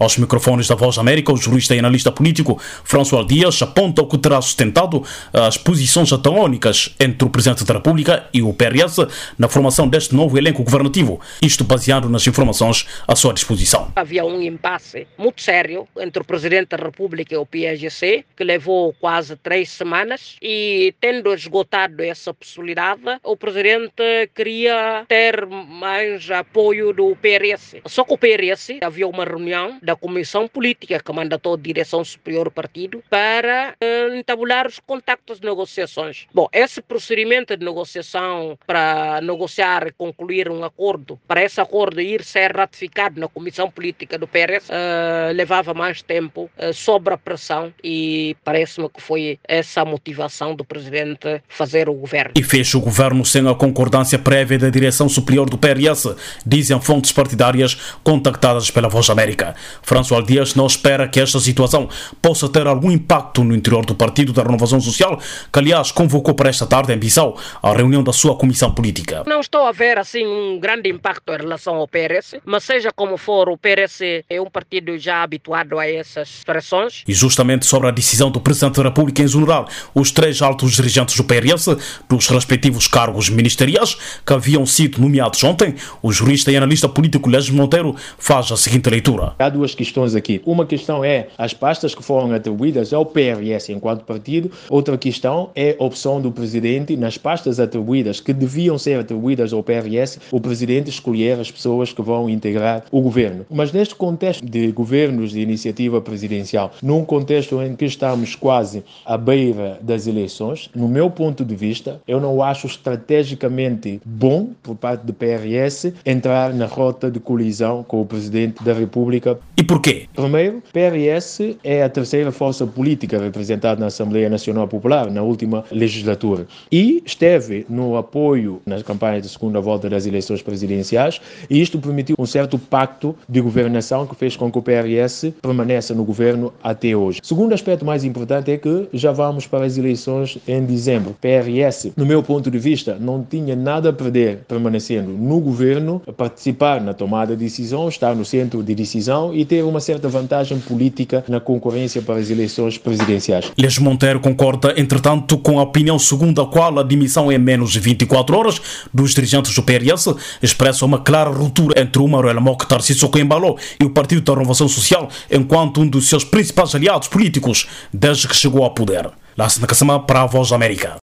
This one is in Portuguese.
Aos microfones da Voz América, o jurista e analista político François Dias aponta o que terá sustentado as posições antagónicas entre o Presidente da República e o PRS na formação deste novo elenco governativo, isto baseado nas informações à sua disposição. Havia um impasse muito sério entre o Presidente da República e o PSGC, que levou quase três semanas, e tendo esgotado essa possibilidade, o Presidente queria ter mais apoio do PRS. Só que o PRS havia uma reunião da Comissão Política que mandatou a Direção Superior do Partido para uh, entabular os contactos de negociações. Bom, esse procedimento de negociação para negociar e concluir um acordo, para esse acordo ir ser ratificado na Comissão Política do PRS, uh, levava mais tempo, uh, a pressão e parece-me que foi essa a motivação do Presidente fazer o governo. E fez o governo sem a concordância prévia da Direção Superior do PRS, dizem fontes partidárias contactadas pela Voz América. François Dias não espera que esta situação possa ter algum impacto no interior do Partido da Renovação Social, que aliás convocou para esta tarde em Bissau a reunião da sua comissão política. Não estou a ver assim um grande impacto em relação ao PRS, mas seja como for, o PRS é um partido já habituado a essas expressões. E justamente sobre a decisão do Presidente da República em exonerar os três altos dirigentes do PRS dos respectivos cargos ministeriais que haviam sido nomeados ontem, o jurista e analista político Lésio Monteiro faz a seguinte leitura. Há duas questões aqui. Uma questão é as pastas que foram atribuídas ao PRS enquanto partido, outra questão é a opção do presidente nas pastas atribuídas que deviam ser atribuídas ao PRS, o presidente escolher as pessoas que vão integrar o governo. Mas neste contexto de governos de iniciativa presidencial, num contexto em que estamos quase à beira das eleições, no meu ponto de vista, eu não acho estrategicamente bom por parte do PRS entrar na rota de colisão com o presidente da República e porquê? Primeiro, PRS é a terceira força política representada na Assembleia Nacional Popular na última legislatura e esteve no apoio nas campanhas de segunda volta das eleições presidenciais e isto permitiu um certo pacto de governação que fez com que o PRS permaneça no governo até hoje. Segundo aspecto mais importante é que já vamos para as eleições em dezembro. PRS, no meu ponto de vista, não tinha nada a perder permanecendo no governo, participar na tomada de decisão, estar no centro de decisão e ter uma certa vantagem política na concorrência para as eleições presidenciais. Les Monteiro concorda, entretanto, com a opinião segundo a qual a demissão em menos de 24 horas dos dirigentes do PRS expressa uma clara ruptura entre o Manuel Mokhtar Sissoko Embalo e o Partido da Renovação Social enquanto um dos seus principais aliados políticos desde que chegou ao poder. Lá na para a Voz da América.